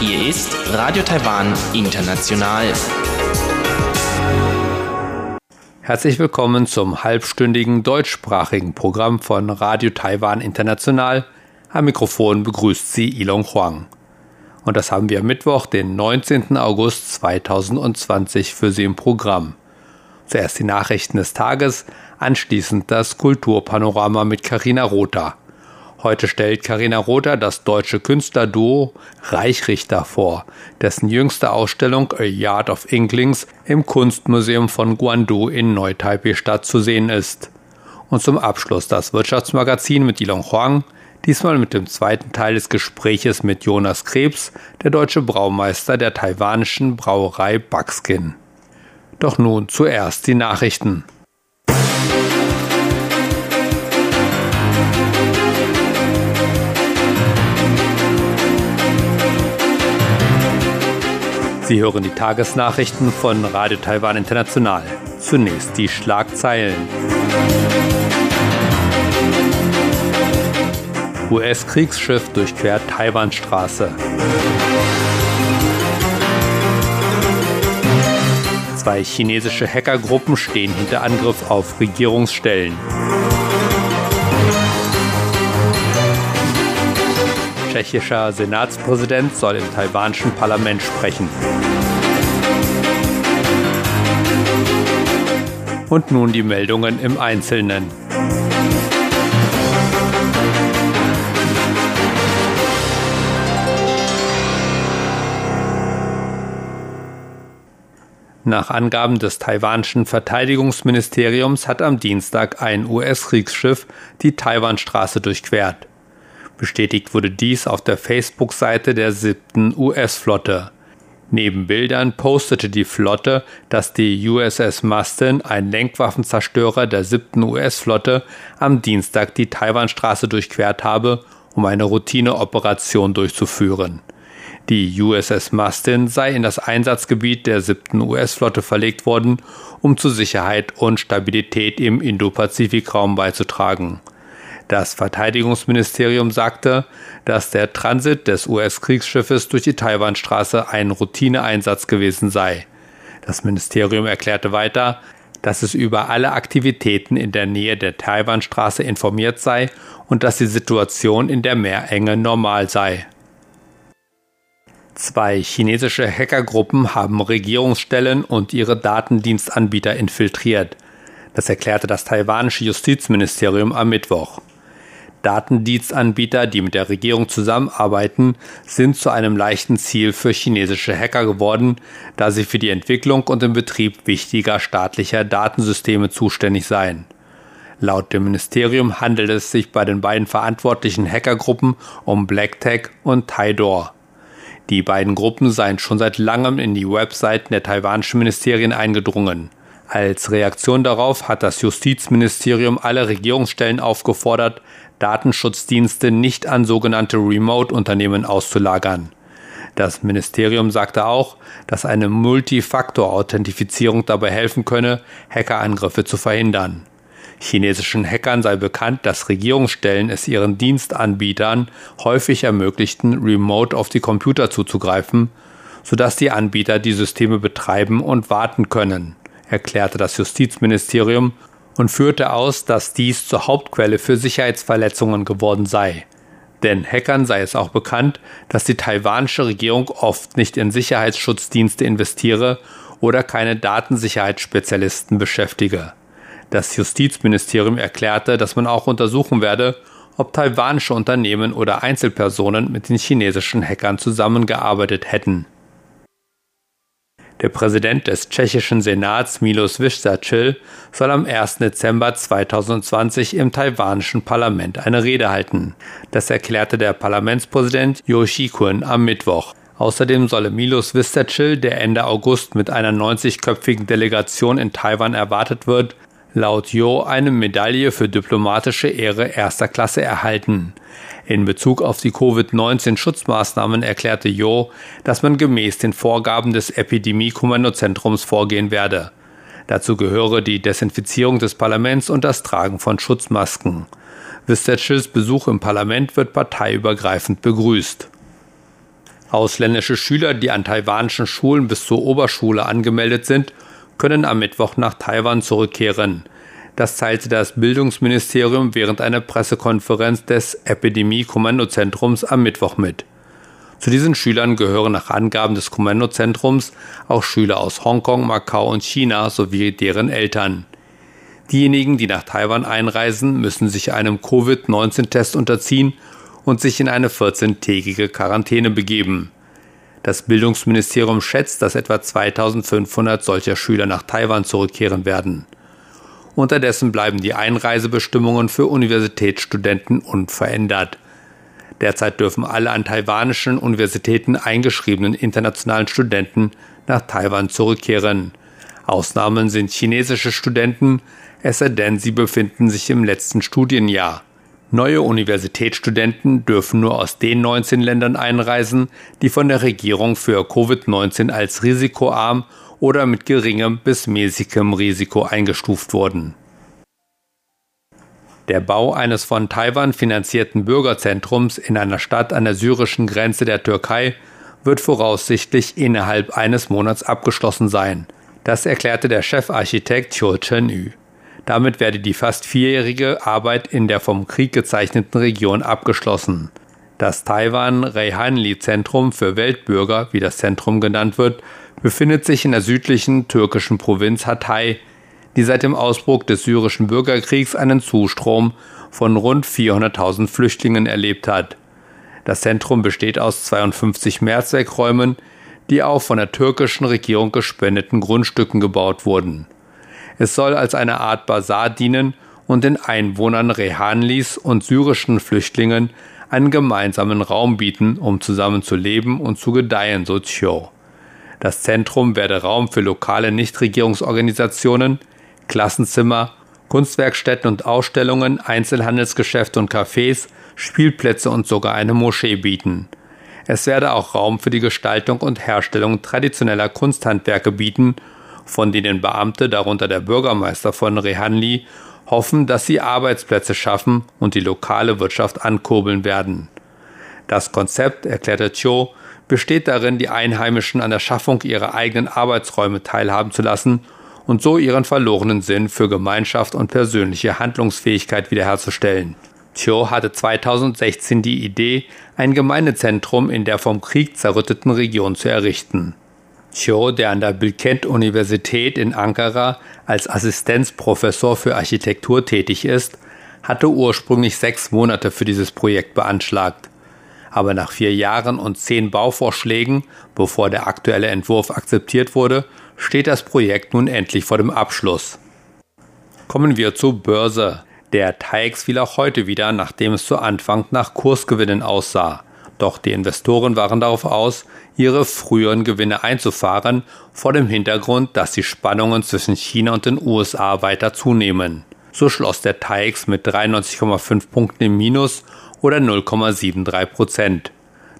Hier ist Radio Taiwan International. Herzlich willkommen zum halbstündigen deutschsprachigen Programm von Radio Taiwan International. Am Mikrofon begrüßt Sie Ilong Huang. Und das haben wir am Mittwoch, den 19. August 2020, für Sie im Programm. Zuerst die Nachrichten des Tages, anschließend das Kulturpanorama mit Karina Rother. Heute stellt Karina Rother das deutsche Künstlerduo Reichrichter vor, dessen jüngste Ausstellung A Yard of Inklings im Kunstmuseum von Guangdu in Neu-Taipei-Stadt zu sehen ist. Und zum Abschluss das Wirtschaftsmagazin mit Ilong Huang, diesmal mit dem zweiten Teil des Gespräches mit Jonas Krebs, der deutsche Braumeister der taiwanischen Brauerei Buckskin. Doch nun zuerst die Nachrichten. Sie hören die Tagesnachrichten von Radio Taiwan International. Zunächst die Schlagzeilen. US-Kriegsschiff durchquert Taiwanstraße. Zwei chinesische Hackergruppen stehen hinter Angriff auf Regierungsstellen. Tschechischer Senatspräsident soll im taiwanischen Parlament sprechen. Und nun die Meldungen im Einzelnen. Nach Angaben des taiwanischen Verteidigungsministeriums hat am Dienstag ein US-Kriegsschiff die Taiwanstraße durchquert. Bestätigt wurde dies auf der Facebook-Seite der siebten US-Flotte. Neben Bildern postete die Flotte, dass die USS Mustin, ein Lenkwaffenzerstörer der siebten US-Flotte, am Dienstag die Taiwanstraße durchquert habe, um eine Routineoperation durchzuführen. Die USS Mustin sei in das Einsatzgebiet der siebten US-Flotte verlegt worden, um zu Sicherheit und Stabilität im Indo-Pazifik-Raum beizutragen. Das Verteidigungsministerium sagte, dass der Transit des US-Kriegsschiffes durch die Taiwanstraße ein Routineeinsatz gewesen sei. Das Ministerium erklärte weiter, dass es über alle Aktivitäten in der Nähe der Taiwanstraße informiert sei und dass die Situation in der Meerenge normal sei. Zwei chinesische Hackergruppen haben Regierungsstellen und ihre Datendienstanbieter infiltriert. Das erklärte das taiwanische Justizministerium am Mittwoch. Datendienstanbieter, die mit der Regierung zusammenarbeiten, sind zu einem leichten Ziel für chinesische Hacker geworden, da sie für die Entwicklung und den Betrieb wichtiger staatlicher Datensysteme zuständig seien. Laut dem Ministerium handelt es sich bei den beiden verantwortlichen Hackergruppen um BlackTech und Tidor. Die beiden Gruppen seien schon seit langem in die Webseiten der taiwanischen Ministerien eingedrungen. Als Reaktion darauf hat das Justizministerium alle Regierungsstellen aufgefordert, Datenschutzdienste nicht an sogenannte Remote-Unternehmen auszulagern. Das Ministerium sagte auch, dass eine Multifaktor-Authentifizierung dabei helfen könne, Hackerangriffe zu verhindern. Chinesischen Hackern sei bekannt, dass Regierungsstellen es ihren Dienstanbietern häufig ermöglichten, remote auf die Computer zuzugreifen, sodass die Anbieter die Systeme betreiben und warten können, erklärte das Justizministerium und führte aus, dass dies zur Hauptquelle für Sicherheitsverletzungen geworden sei. Denn Hackern sei es auch bekannt, dass die taiwanische Regierung oft nicht in Sicherheitsschutzdienste investiere oder keine Datensicherheitsspezialisten beschäftige. Das Justizministerium erklärte, dass man auch untersuchen werde, ob taiwanische Unternehmen oder Einzelpersonen mit den chinesischen Hackern zusammengearbeitet hätten. Der Präsident des tschechischen Senats Milos Vyščáčil soll am 1. Dezember 2020 im taiwanischen Parlament eine Rede halten. Das erklärte der Parlamentspräsident Yoshi Kun am Mittwoch. Außerdem solle Milos Vyščáčil, der Ende August mit einer 90-köpfigen Delegation in Taiwan erwartet wird, laut Jo eine Medaille für diplomatische Ehre erster Klasse erhalten. In Bezug auf die Covid-19-Schutzmaßnahmen erklärte Jo, dass man gemäß den Vorgaben des Epidemie-Kommandozentrums vorgehen werde. Dazu gehöre die Desinfizierung des Parlaments und das Tragen von Schutzmasken. Vistechels Besuch im Parlament wird parteiübergreifend begrüßt. Ausländische Schüler, die an taiwanischen Schulen bis zur Oberschule angemeldet sind, können am Mittwoch nach Taiwan zurückkehren. Das teilte das Bildungsministerium während einer Pressekonferenz des Epidemie-Kommandozentrums am Mittwoch mit. Zu diesen Schülern gehören nach Angaben des Kommandozentrums auch Schüler aus Hongkong, Macau und China sowie deren Eltern. Diejenigen, die nach Taiwan einreisen, müssen sich einem Covid-19-Test unterziehen und sich in eine 14-tägige Quarantäne begeben. Das Bildungsministerium schätzt, dass etwa 2500 solcher Schüler nach Taiwan zurückkehren werden. Unterdessen bleiben die Einreisebestimmungen für Universitätsstudenten unverändert. Derzeit dürfen alle an taiwanischen Universitäten eingeschriebenen internationalen Studenten nach Taiwan zurückkehren. Ausnahmen sind chinesische Studenten, es sei denn, sie befinden sich im letzten Studienjahr. Neue Universitätsstudenten dürfen nur aus den 19 Ländern einreisen, die von der Regierung für Covid-19 als risikoarm oder mit geringem bis mäßigem Risiko eingestuft wurden. Der Bau eines von Taiwan finanzierten Bürgerzentrums in einer Stadt an der syrischen Grenze der Türkei wird voraussichtlich innerhalb eines Monats abgeschlossen sein. Das erklärte der Chefarchitekt Cho Chen-yu. Damit werde die fast vierjährige Arbeit in der vom Krieg gezeichneten Region abgeschlossen. Das Taiwan Reihanli Zentrum für Weltbürger, wie das Zentrum genannt wird, befindet sich in der südlichen türkischen Provinz Hatay, die seit dem Ausbruch des syrischen Bürgerkriegs einen Zustrom von rund 400.000 Flüchtlingen erlebt hat. Das Zentrum besteht aus 52 Mehrzweckräumen, die auf von der türkischen Regierung gespendeten Grundstücken gebaut wurden. Es soll als eine Art Bazar dienen und den Einwohnern Rehanlis und syrischen Flüchtlingen einen gemeinsamen Raum bieten, um zusammen zu leben und zu gedeihen, so Chio. Das Zentrum werde Raum für lokale Nichtregierungsorganisationen, Klassenzimmer, Kunstwerkstätten und Ausstellungen, Einzelhandelsgeschäfte und Cafés, Spielplätze und sogar eine Moschee bieten. Es werde auch Raum für die Gestaltung und Herstellung traditioneller Kunsthandwerke bieten von denen Beamte, darunter der Bürgermeister von Rehanli, hoffen, dass sie Arbeitsplätze schaffen und die lokale Wirtschaft ankurbeln werden. Das Konzept, erklärte Cho, besteht darin, die Einheimischen an der Schaffung ihrer eigenen Arbeitsräume teilhaben zu lassen und so ihren verlorenen Sinn für Gemeinschaft und persönliche Handlungsfähigkeit wiederherzustellen. Cho hatte 2016 die Idee, ein Gemeindezentrum in der vom Krieg zerrütteten Region zu errichten. Cho, der an der Bilkent-Universität in Ankara als Assistenzprofessor für Architektur tätig ist, hatte ursprünglich sechs Monate für dieses Projekt beanschlagt. Aber nach vier Jahren und zehn Bauvorschlägen, bevor der aktuelle Entwurf akzeptiert wurde, steht das Projekt nun endlich vor dem Abschluss. Kommen wir zur Börse. Der TAIX fiel auch heute wieder, nachdem es zu Anfang nach Kursgewinnen aussah. Doch die Investoren waren darauf aus, ihre früheren Gewinne einzufahren, vor dem Hintergrund, dass die Spannungen zwischen China und den USA weiter zunehmen. So schloss der TAIX mit 93,5 Punkten im Minus oder 0,73 Prozent.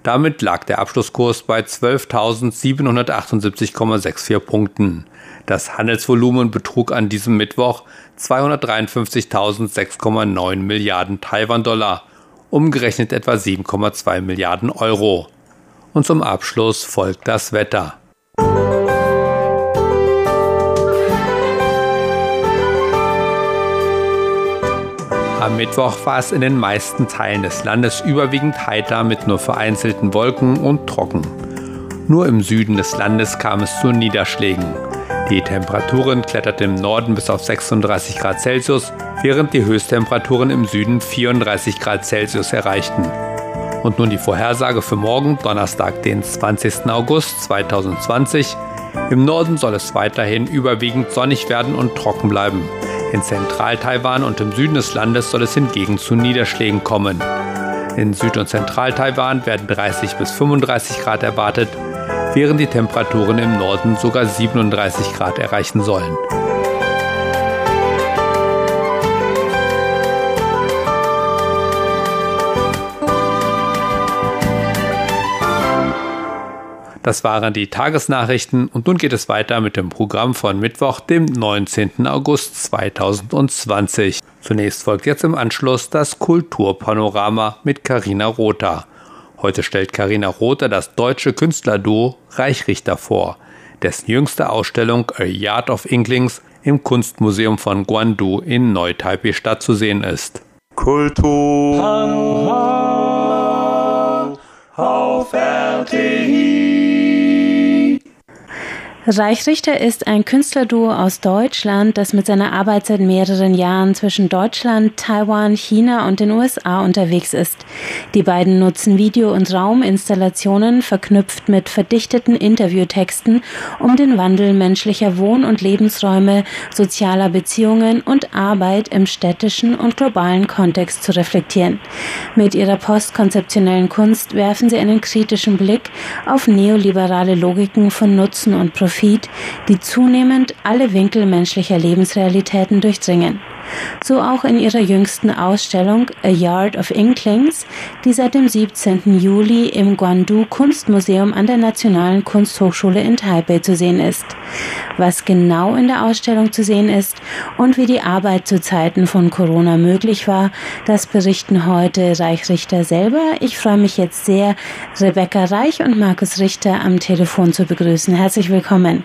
Damit lag der Abschlusskurs bei 12.778,64 Punkten. Das Handelsvolumen betrug an diesem Mittwoch 253.006,9 Milliarden Taiwan-Dollar umgerechnet etwa 7,2 Milliarden Euro. Und zum Abschluss folgt das Wetter. Am Mittwoch war es in den meisten Teilen des Landes überwiegend heiter mit nur vereinzelten Wolken und trocken. Nur im Süden des Landes kam es zu Niederschlägen. Die Temperaturen kletterten im Norden bis auf 36 Grad Celsius, während die Höchsttemperaturen im Süden 34 Grad Celsius erreichten. Und nun die Vorhersage für morgen, Donnerstag, den 20. August 2020. Im Norden soll es weiterhin überwiegend sonnig werden und trocken bleiben. In Zentral-Taiwan und im Süden des Landes soll es hingegen zu Niederschlägen kommen. In Süd- und Zentral-Taiwan werden 30 bis 35 Grad erwartet, während die Temperaturen im Norden sogar 37 Grad erreichen sollen. Das waren die Tagesnachrichten und nun geht es weiter mit dem Programm von Mittwoch, dem 19. August 2020. Zunächst folgt jetzt im Anschluss das Kulturpanorama mit Karina Rother. Heute stellt Karina Rother das deutsche Künstlerduo Reichrichter vor, dessen jüngste Ausstellung A Yard of Inklings im Kunstmuseum von Guandu in Neu-Taipei-Stadt zu sehen ist. Kultur auf RTI. Reichrichter ist ein Künstlerduo aus Deutschland, das mit seiner Arbeit seit mehreren Jahren zwischen Deutschland, Taiwan, China und den USA unterwegs ist. Die beiden nutzen Video- und Rauminstallationen verknüpft mit verdichteten Interviewtexten, um den Wandel menschlicher Wohn- und Lebensräume, sozialer Beziehungen und Arbeit im städtischen und globalen Kontext zu reflektieren. Mit ihrer postkonzeptionellen Kunst werfen sie einen kritischen Blick auf neoliberale Logiken von Nutzen und Profit Profit, die zunehmend alle Winkel menschlicher Lebensrealitäten durchdringen. So auch in ihrer jüngsten Ausstellung A Yard of Inklings, die seit dem 17. Juli im Guandu Kunstmuseum an der Nationalen Kunsthochschule in Taipei zu sehen ist. Was genau in der Ausstellung zu sehen ist und wie die Arbeit zu Zeiten von Corona möglich war, das berichten heute Reich Richter selber. Ich freue mich jetzt sehr, Rebecca Reich und Markus Richter am Telefon zu begrüßen. Herzlich willkommen.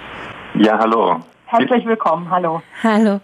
Ja, hallo. Herzlich willkommen, hallo. Hallo.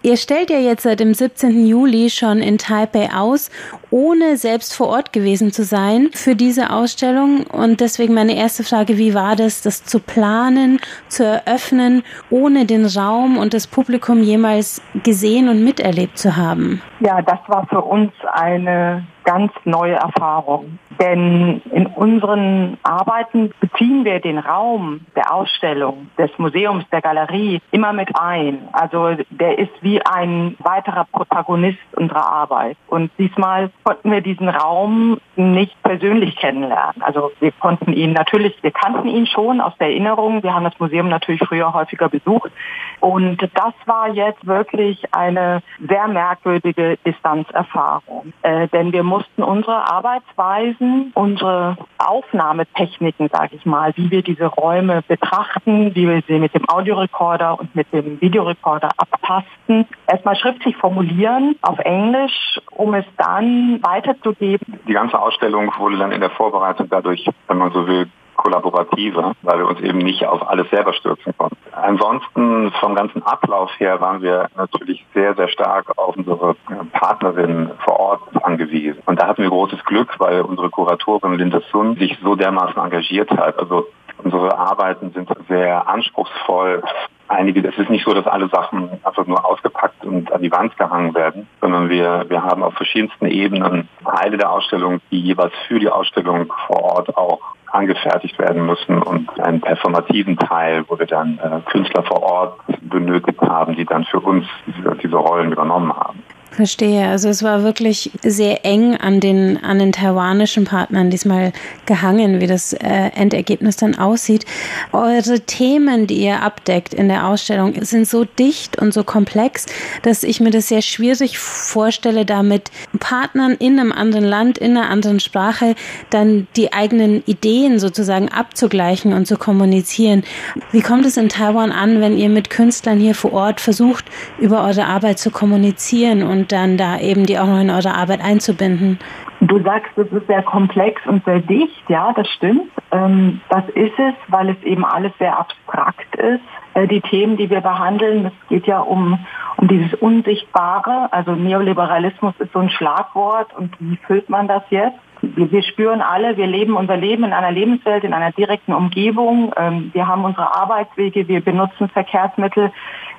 Ihr stellt ja jetzt seit dem 17. Juli schon in Taipei aus, ohne selbst vor Ort gewesen zu sein für diese Ausstellung. Und deswegen meine erste Frage, wie war das, das zu planen, zu eröffnen, ohne den Raum und das Publikum jemals gesehen und miterlebt zu haben? Ja, das war für uns eine ganz neue Erfahrung. Denn in unseren Arbeiten beziehen wir den Raum der Ausstellung, des Museums, der Galerie immer mit ein. Also der ist wie ein weiterer Protagonist unserer Arbeit. Und diesmal konnten wir diesen Raum nicht persönlich kennenlernen. Also wir konnten ihn natürlich, wir kannten ihn schon aus der Erinnerung. Wir haben das Museum natürlich früher häufiger besucht. Und das war jetzt wirklich eine sehr merkwürdige Distanzerfahrung. Äh, denn wir mussten unsere Arbeitsweisen unsere Aufnahmetechniken, sage ich mal, wie wir diese Räume betrachten, wie wir sie mit dem Audiorekorder und mit dem Videorekorder abtasten, erstmal schriftlich formulieren auf Englisch, um es dann weiterzugeben. Die ganze Ausstellung wurde dann in der Vorbereitung dadurch, wenn man so will, kollaborativer, weil wir uns eben nicht auf alles selber stürzen konnten. Ansonsten vom ganzen Ablauf her waren wir natürlich sehr, sehr stark auf unsere Partnerin vor Ort angewiesen. Und da hatten wir großes Glück, weil unsere Kuratorin Linda Sun sich so dermaßen engagiert hat. Also unsere Arbeiten sind sehr anspruchsvoll. Einige, es ist nicht so, dass alle Sachen einfach nur ausgepackt und an die Wand gehangen werden, sondern wir, wir haben auf verschiedensten Ebenen Teile der Ausstellung, die jeweils für die Ausstellung vor Ort auch angefertigt werden müssen und einen performativen Teil, wo wir dann äh, Künstler vor Ort benötigt haben, die dann für uns diese, diese Rollen übernommen haben. Verstehe. Also es war wirklich sehr eng an den, an den taiwanischen Partnern diesmal gehangen, wie das äh, Endergebnis dann aussieht. Eure Themen, die ihr abdeckt in der Ausstellung, sind so dicht und so komplex, dass ich mir das sehr schwierig vorstelle, da mit Partnern in einem anderen Land, in einer anderen Sprache, dann die eigenen Ideen sozusagen abzugleichen und zu kommunizieren. Wie kommt es in Taiwan an, wenn ihr mit Künstlern hier vor Ort versucht, über eure Arbeit zu kommunizieren und dann da eben die auch noch in eure Arbeit einzubinden? Du sagst, es ist sehr komplex und sehr dicht, ja, das stimmt. Ähm, das ist es, weil es eben alles sehr abstrakt ist. Äh, die Themen, die wir behandeln, es geht ja um, um dieses Unsichtbare. Also Neoliberalismus ist so ein Schlagwort und wie füllt man das jetzt? Wir, spüren alle, wir leben unser Leben in einer Lebenswelt, in einer direkten Umgebung. Ähm, wir haben unsere Arbeitswege, wir benutzen Verkehrsmittel,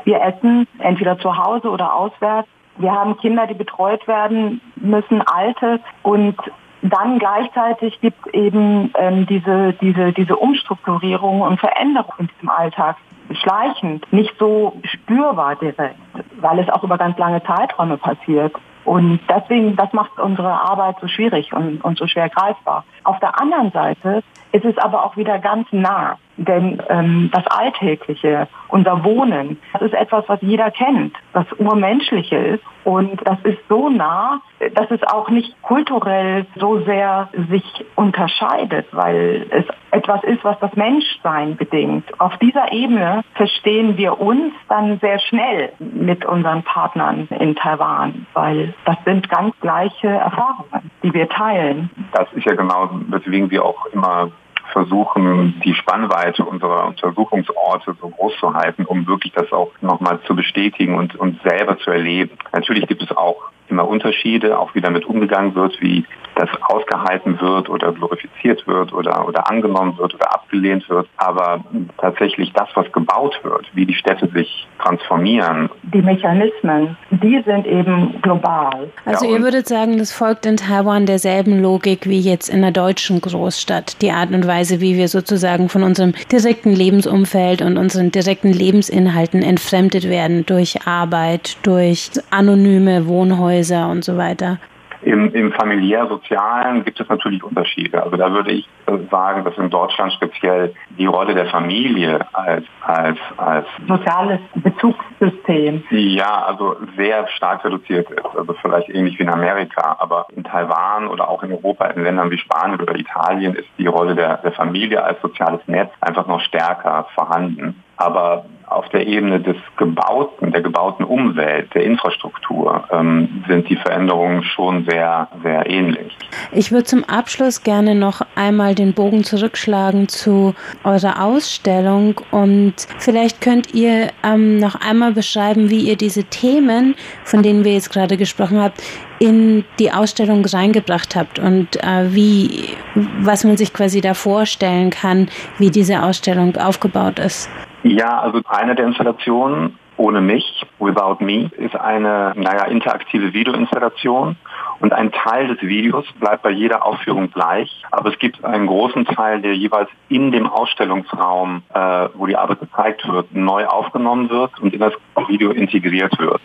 wir essen entweder zu Hause oder auswärts. Wir haben Kinder, die betreut werden müssen, Alte und dann gleichzeitig gibt eben ähm, diese, diese, diese Umstrukturierung und Veränderung in diesem Alltag schleichend, nicht so spürbar direkt, weil es auch über ganz lange Zeiträume passiert. Und deswegen, das macht unsere Arbeit so schwierig und, und so schwer greifbar. Auf der anderen Seite es ist aber auch wieder ganz nah. Denn ähm, das Alltägliche, unser Wohnen, das ist etwas, was jeder kennt, was urmenschliche ist. Und das ist so nah, dass es auch nicht kulturell so sehr sich unterscheidet, weil es etwas ist, was das Menschsein bedingt. Auf dieser Ebene verstehen wir uns dann sehr schnell mit unseren Partnern in Taiwan, weil das sind ganz gleiche Erfahrungen, die wir teilen. Das ist ja genau, weswegen wir auch immer versuchen, die Spannweite unserer Untersuchungsorte so groß zu halten, um wirklich das auch nochmal zu bestätigen und, und selber zu erleben. Natürlich gibt es auch immer Unterschiede, auch wie damit umgegangen wird, wie das ausgehalten wird oder glorifiziert wird oder, oder angenommen wird oder abgelehnt wird. Aber tatsächlich das, was gebaut wird, wie die Städte sich transformieren. Die Mechanismen, die sind eben global. Also ja, ihr würdet sagen, das folgt in Taiwan derselben Logik wie jetzt in der deutschen Großstadt. Die Art und Weise, wie wir sozusagen von unserem direkten Lebensumfeld und unseren direkten Lebensinhalten entfremdet werden durch Arbeit, durch anonyme Wohnhäuser und so weiter. Im, Im familiär-sozialen gibt es natürlich Unterschiede. Also da würde ich sagen, dass in Deutschland speziell die Rolle der Familie als, als, als soziales Bezugssystem ja, also sehr stark reduziert ist. Also vielleicht ähnlich wie in Amerika. Aber in Taiwan oder auch in Europa, in Ländern wie Spanien oder Italien ist die Rolle der, der Familie als soziales Netz einfach noch stärker vorhanden. Aber auf der Ebene des Gebauten, der gebauten Umwelt, der Infrastruktur ähm, sind die Veränderungen schon sehr, sehr ähnlich. Ich würde zum Abschluss gerne noch einmal den Bogen zurückschlagen zu eurer Ausstellung und vielleicht könnt ihr ähm, noch einmal beschreiben, wie ihr diese Themen, von denen wir jetzt gerade gesprochen habt, in die Ausstellung reingebracht habt und äh, wie, was man sich quasi da vorstellen kann, wie diese Ausstellung aufgebaut ist. Ja, also eine der Installationen ohne mich, Without Me, ist eine naja, interaktive Videoinstallation. Und ein Teil des Videos bleibt bei jeder Aufführung gleich, aber es gibt einen großen Teil, der jeweils in dem Ausstellungsraum, äh, wo die Arbeit gezeigt wird, neu aufgenommen wird und in das Video integriert wird.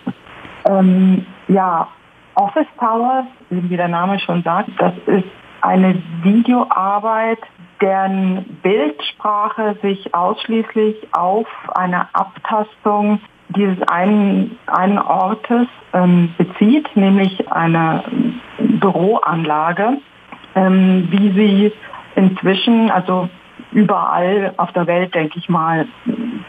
Ähm, ja, Office Towers, wie der Name schon sagt, das ist eine Videoarbeit, deren Bildsprache sich ausschließlich auf eine Abtastung dieses einen, einen Ortes ähm, bezieht, nämlich eine Büroanlage, ähm, wie sie inzwischen, also überall auf der Welt, denke ich mal,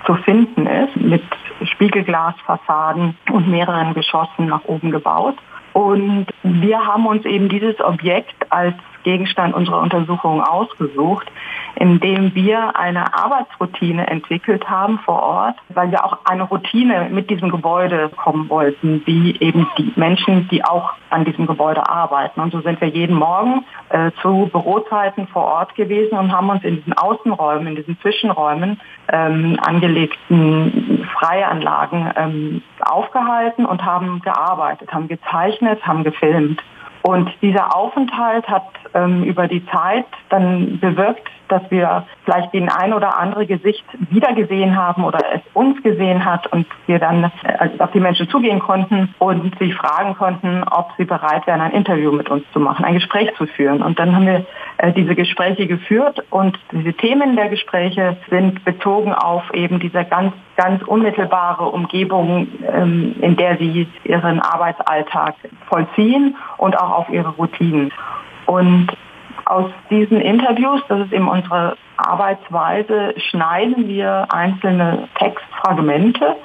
zu finden ist, mit Spiegelglasfassaden und mehreren Geschossen nach oben gebaut. Und wir haben uns eben dieses Objekt als Gegenstand unserer Untersuchung ausgesucht, indem wir eine Arbeitsroutine entwickelt haben vor Ort, weil wir auch eine Routine mit diesem Gebäude kommen wollten, wie eben die Menschen, die auch an diesem Gebäude arbeiten. Und so sind wir jeden Morgen äh, zu Bürozeiten vor Ort gewesen und haben uns in diesen Außenräumen, in diesen Zwischenräumen ähm, angelegten Freianlagen ähm, aufgehalten und haben gearbeitet, haben gezeichnet, haben gefilmt. Und dieser Aufenthalt hat ähm, über die Zeit dann bewirkt, dass wir vielleicht den ein oder andere Gesicht wiedergesehen haben oder es uns gesehen hat und wir dann äh, auf die Menschen zugehen konnten und sie fragen konnten, ob sie bereit wären, ein Interview mit uns zu machen, ein Gespräch zu führen. Und dann haben wir äh, diese Gespräche geführt und diese Themen der Gespräche sind bezogen auf eben diese ganz, ganz unmittelbare Umgebung, ähm, in der sie ihren Arbeitsalltag vollziehen und auch auf ihre Routinen. Und aus diesen Interviews, das ist eben unsere Arbeitsweise, schneiden wir einzelne Textfragmente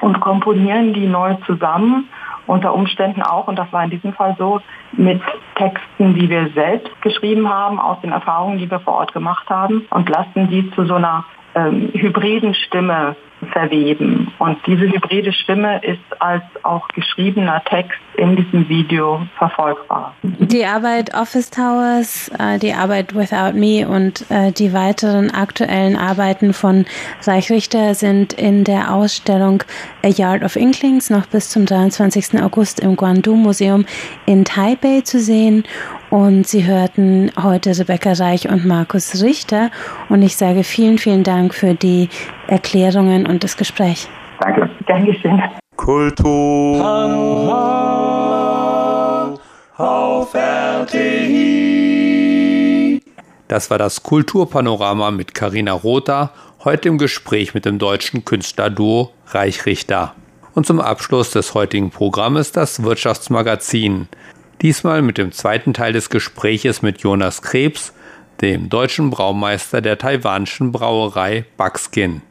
und komponieren die neu zusammen, unter Umständen auch, und das war in diesem Fall so, mit Texten, die wir selbst geschrieben haben, aus den Erfahrungen, die wir vor Ort gemacht haben, und lassen die zu so einer ähm, hybriden Stimme verweben. Und diese hybride Stimme ist als auch geschriebener Text in diesem Video verfolgbar. Die Arbeit Office Towers, äh, die Arbeit Without Me und äh, die weiteren aktuellen Arbeiten von Reich Richter sind in der Ausstellung A Yard of Inklings noch bis zum 23. August im Guangdu Museum in Taipei zu sehen. Und Sie hörten heute Rebecca Reich und Markus Richter. Und ich sage vielen, vielen Dank für die Erklärungen und das Gespräch. Danke. Dankeschön. Kultur. Auf RTI. Das war das Kulturpanorama mit Karina Rother, heute im Gespräch mit dem deutschen Künstlerduo Reichrichter. Und zum Abschluss des heutigen Programmes das Wirtschaftsmagazin. Diesmal mit dem zweiten Teil des Gespräches mit Jonas Krebs, dem deutschen Braumeister der taiwanischen Brauerei Buckskin.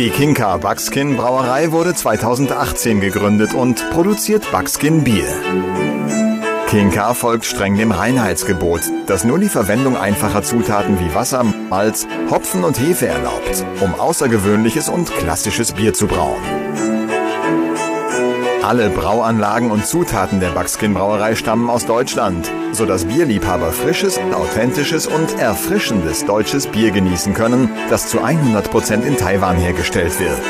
Die Kinka Buckskin Brauerei wurde 2018 gegründet und produziert Buckskin Bier. Kinka folgt streng dem Reinheitsgebot, das nur die Verwendung einfacher Zutaten wie Wasser, Malz, Hopfen und Hefe erlaubt, um außergewöhnliches und klassisches Bier zu brauen. Alle Brauanlagen und Zutaten der Buckskin Brauerei stammen aus Deutschland, sodass Bierliebhaber frisches, authentisches und erfrischendes deutsches Bier genießen können, das zu 100% in Taiwan hergestellt wird.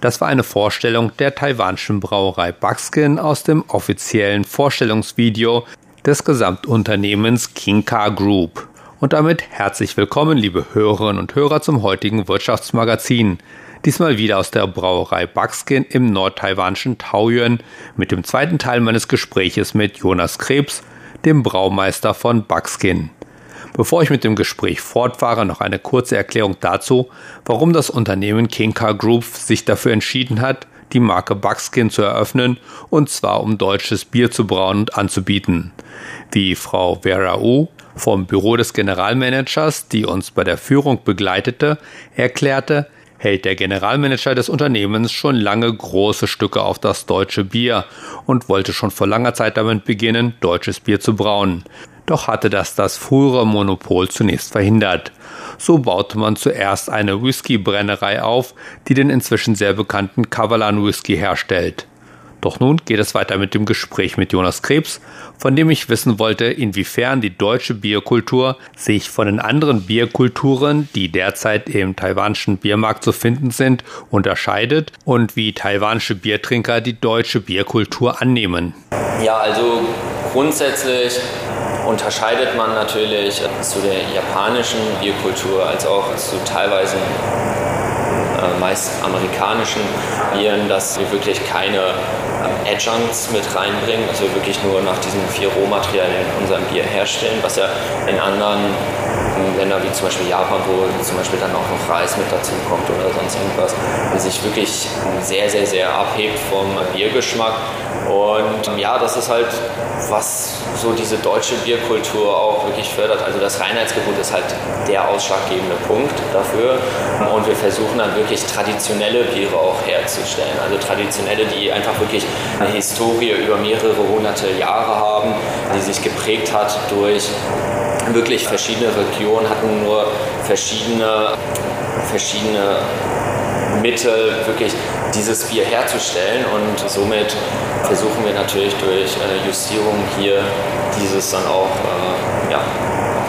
Das war eine Vorstellung der taiwanischen Brauerei Buckskin aus dem offiziellen Vorstellungsvideo des Gesamtunternehmens Kinka Group. Und damit herzlich willkommen, liebe Hörerinnen und Hörer, zum heutigen Wirtschaftsmagazin. Diesmal wieder aus der Brauerei Buckskin im nordtaiwanischen Taoyuan mit dem zweiten Teil meines Gespräches mit Jonas Krebs, dem Braumeister von Buckskin. Bevor ich mit dem Gespräch fortfahre, noch eine kurze Erklärung dazu, warum das Unternehmen Kinka Group sich dafür entschieden hat, die Marke Buckskin zu eröffnen, und zwar um deutsches Bier zu brauen und anzubieten. Wie Frau Vera U vom Büro des Generalmanagers, die uns bei der Führung begleitete, erklärte, hält der Generalmanager des Unternehmens schon lange große Stücke auf das deutsche Bier und wollte schon vor langer Zeit damit beginnen, deutsches Bier zu brauen. Doch hatte das das frühere Monopol zunächst verhindert. So baute man zuerst eine Whisky-Brennerei auf, die den inzwischen sehr bekannten Kavalan Whisky herstellt. Doch nun geht es weiter mit dem Gespräch mit Jonas Krebs, von dem ich wissen wollte, inwiefern die deutsche Bierkultur sich von den anderen Bierkulturen, die derzeit im taiwanischen Biermarkt zu finden sind, unterscheidet und wie taiwanische Biertrinker die deutsche Bierkultur annehmen. Ja, also grundsätzlich unterscheidet man natürlich zu der japanischen Bierkultur als auch zu teilweise äh, meist amerikanischen Bieren, dass wir wirklich keine äh, Adjuncts mit reinbringen, dass wir wirklich nur nach diesen vier Rohmaterialien in unserem Bier herstellen, was ja in anderen Ländern wie zum Beispiel Japan, wo zum Beispiel dann auch noch Reis mit dazu kommt oder sonst irgendwas, sich wirklich sehr, sehr, sehr abhebt vom Biergeschmack. Und ja, das ist halt, was so diese deutsche Bierkultur auch wirklich fördert. Also das Reinheitsgebot ist halt der ausschlaggebende Punkt dafür. Und wir versuchen dann wirklich traditionelle Biere auch herzustellen. Also traditionelle, die einfach wirklich eine Historie über mehrere hunderte Jahre haben, die sich geprägt hat durch wirklich verschiedene Regionen, hatten nur verschiedene, verschiedene Mittel, wirklich dieses Bier herzustellen und somit versuchen wir natürlich durch äh, Justierung hier dieses dann auch äh, ja,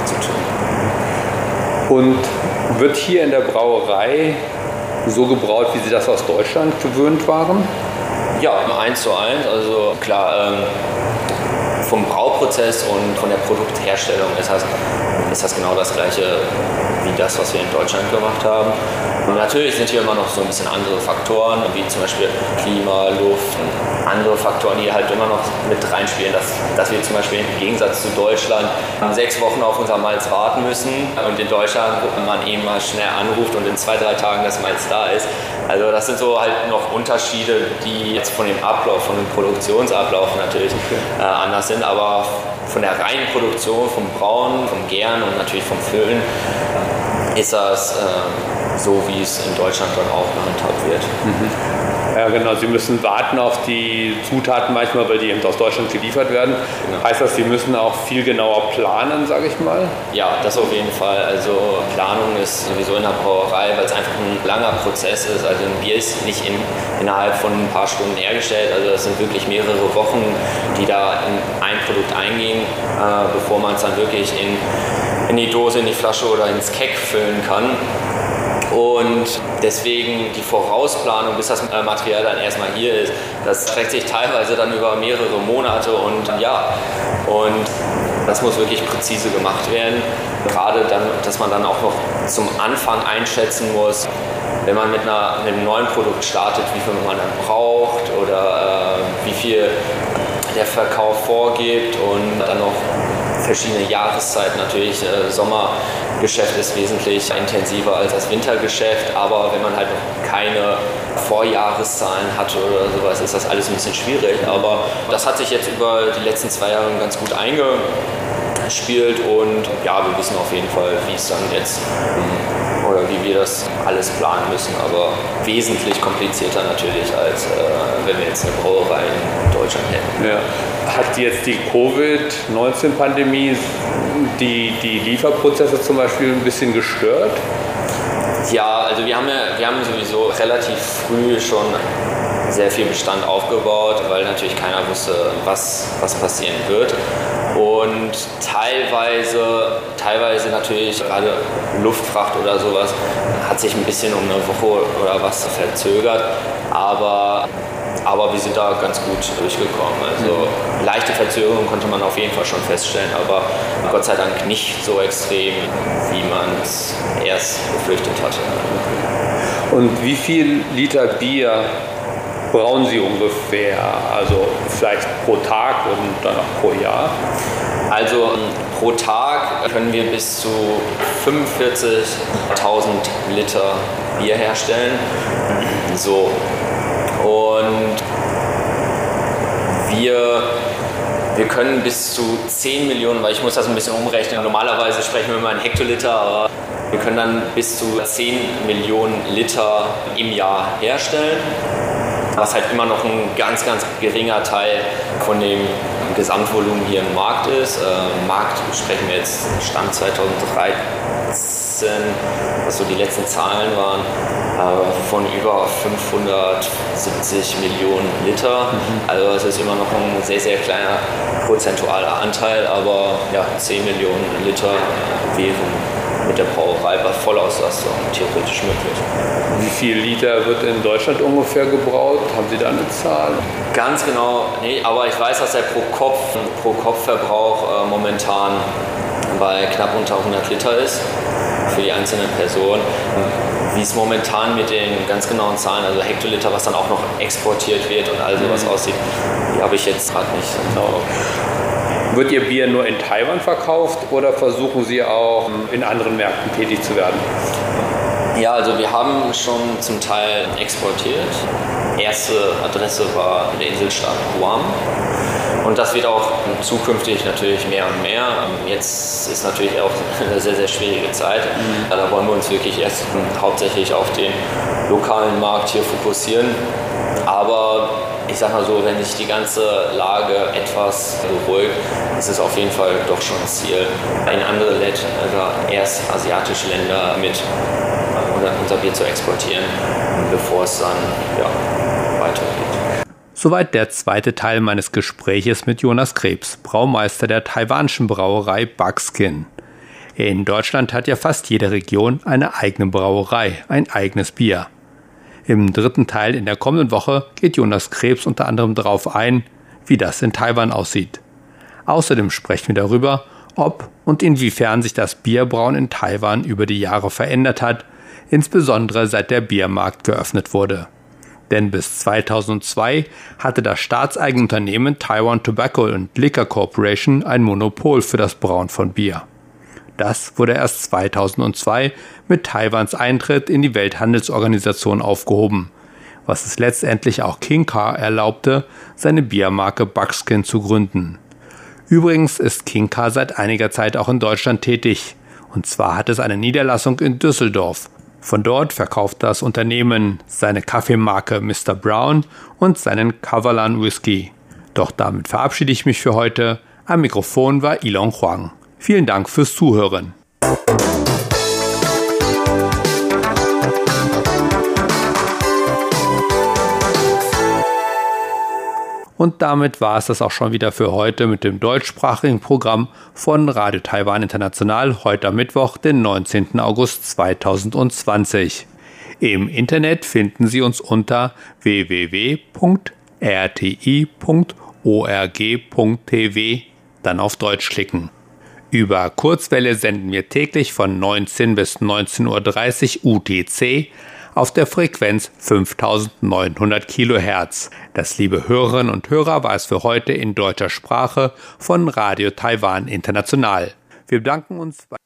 zu tun. Und wird hier in der Brauerei so gebraut, wie Sie das aus Deutschland gewöhnt waren? Ja, eins zu eins. Also klar, ähm, vom Brauprozess und von der Produktherstellung ist das, ist das genau das gleiche wie das, was wir in Deutschland gemacht haben. Und natürlich sind hier immer noch so ein bisschen andere Faktoren, wie zum Beispiel Klima, Luft und andere Faktoren, die halt immer noch mit reinspielen, dass, dass wir zum Beispiel im Gegensatz zu Deutschland sechs Wochen auf unser Malz warten müssen und in Deutschland man eben mal schnell anruft und in zwei, drei Tagen das Malz da ist. Also das sind so halt noch Unterschiede, die jetzt von dem Ablauf, von dem Produktionsablauf natürlich äh, anders sind, aber von der reinen Produktion, vom Brauen, vom Gären und natürlich vom Füllen ist das äh, so, wie es in Deutschland dann auch gehandhabt wird. Mhm. Ja, genau. Sie müssen warten auf die Zutaten manchmal, weil die eben aus Deutschland geliefert werden. Genau. Heißt das, Sie müssen auch viel genauer planen, sage ich mal? Ja, das auf jeden Fall. Also Planung ist sowieso in der Brauerei, weil es einfach ein langer Prozess ist. Also ein Bier ist nicht in, innerhalb von ein paar Stunden hergestellt. Also das sind wirklich mehrere Wochen, die da in ein Produkt eingehen, äh, bevor man es dann wirklich in, in die Dose, in die Flasche oder ins Keck füllen kann. Und deswegen die Vorausplanung, bis das Material dann erstmal hier ist, das streckt sich teilweise dann über mehrere Monate und ja, und das muss wirklich präzise gemacht werden. Gerade dann, dass man dann auch noch zum Anfang einschätzen muss, wenn man mit, einer, mit einem neuen Produkt startet, wie viel man dann braucht oder äh, wie viel der Verkauf vorgibt und dann noch verschiedene Jahreszeiten. Natürlich, äh, Sommergeschäft ist wesentlich intensiver als das Wintergeschäft, aber wenn man halt keine Vorjahreszahlen hat oder sowas, ist das alles ein bisschen schwierig. Aber das hat sich jetzt über die letzten zwei Jahre ganz gut eingespielt und ja, wir wissen auf jeden Fall, wie es dann jetzt oder wie wir das alles planen müssen, aber wesentlich komplizierter natürlich, als äh, wenn wir jetzt eine Brauerei in Deutschland hätten. Ja. Hat jetzt die Covid-19-Pandemie die, die Lieferprozesse zum Beispiel ein bisschen gestört? Ja, also wir haben, ja, wir haben sowieso relativ früh schon sehr viel Bestand aufgebaut, weil natürlich keiner wusste, was, was passieren wird. Und teilweise, teilweise natürlich gerade Luftfracht oder sowas hat sich ein bisschen um eine Woche oder was verzögert. Aber aber wir sind da ganz gut durchgekommen. Also leichte Verzögerungen konnte man auf jeden Fall schon feststellen, aber Gott sei Dank nicht so extrem, wie man es erst befürchtet hatte. Und wie viel Liter Bier brauen Sie ungefähr? Also vielleicht pro Tag und dann auch pro Jahr? Also ähm, pro Tag können wir bis zu 45.000 Liter Bier herstellen. So. Und wir wir können bis zu 10 Millionen, weil ich muss das ein bisschen umrechnen. Normalerweise sprechen wir immer in Hektoliter, aber wir können dann bis zu 10 Millionen Liter im Jahr herstellen was halt immer noch ein ganz, ganz geringer Teil von dem Gesamtvolumen hier im Markt ist. Äh, Markt sprechen wir jetzt Stand 2013, was so die letzten Zahlen waren, äh, von über 570 Millionen Liter. Mhm. Also es ist immer noch ein sehr, sehr kleiner prozentualer Anteil, aber ja, 10 Millionen Liter wären mit der Brauerei bei Vollauslastung theoretisch möglich. Wie viel Liter wird in Deutschland ungefähr gebraut? Haben Sie da eine Zahl? Ganz genau, nee, aber ich weiß, dass der Pro-Kopf-Verbrauch Pro -Kopf äh, momentan bei knapp unter 100 Liter ist für die einzelne Person. Wie es momentan mit den ganz genauen Zahlen, also Hektoliter, was dann auch noch exportiert wird und all sowas mhm. aussieht, die habe ich jetzt gerade nicht. Wird Ihr Bier nur in Taiwan verkauft oder versuchen Sie auch in anderen Märkten tätig zu werden? Ja, also wir haben schon zum Teil exportiert. Erste Adresse war der Inselstaat Guam. Und das wird auch zukünftig natürlich mehr und mehr. Jetzt ist natürlich auch eine sehr, sehr schwierige Zeit. Mhm. Da wollen wir uns wirklich erst hauptsächlich auf den lokalen Markt hier fokussieren. Aber ich sag mal so, wenn sich die ganze Lage etwas beruhigt, ist es auf jeden Fall doch schon ein Ziel, in andere Länder, also erst asiatische Länder mit unser Bier zu exportieren, bevor es dann ja, weitergeht. Soweit der zweite Teil meines Gespräches mit Jonas Krebs, Braumeister der taiwanischen Brauerei Buckskin. In Deutschland hat ja fast jede Region eine eigene Brauerei, ein eigenes Bier. Im dritten Teil in der kommenden Woche geht Jonas Krebs unter anderem darauf ein, wie das in Taiwan aussieht. Außerdem sprechen wir darüber, ob und inwiefern sich das Bierbrauen in Taiwan über die Jahre verändert hat, insbesondere seit der Biermarkt geöffnet wurde. Denn bis 2002 hatte das staatseigene Unternehmen Taiwan Tobacco and Liquor Corporation ein Monopol für das Brauen von Bier. Das wurde erst 2002 mit Taiwans Eintritt in die Welthandelsorganisation aufgehoben, was es letztendlich auch King Car erlaubte, seine Biermarke Buckskin zu gründen. Übrigens ist King Car seit einiger Zeit auch in Deutschland tätig, und zwar hat es eine Niederlassung in Düsseldorf. Von dort verkauft das Unternehmen seine Kaffeemarke Mr. Brown und seinen Kavalan Whisky. Doch damit verabschiede ich mich für heute. Am Mikrofon war Ilon Huang. Vielen Dank fürs Zuhören. Und damit war es das auch schon wieder für heute mit dem deutschsprachigen Programm von Radio Taiwan International heute am Mittwoch, den 19. August 2020. Im Internet finden Sie uns unter www.rti.org.tv, dann auf Deutsch klicken. Über Kurzwelle senden wir täglich von 19 bis 19.30 Uhr UTC auf der Frequenz 5900 Kilohertz. Das, liebe Hörerinnen und Hörer, war es für heute in deutscher Sprache von Radio Taiwan International. Wir bedanken uns bei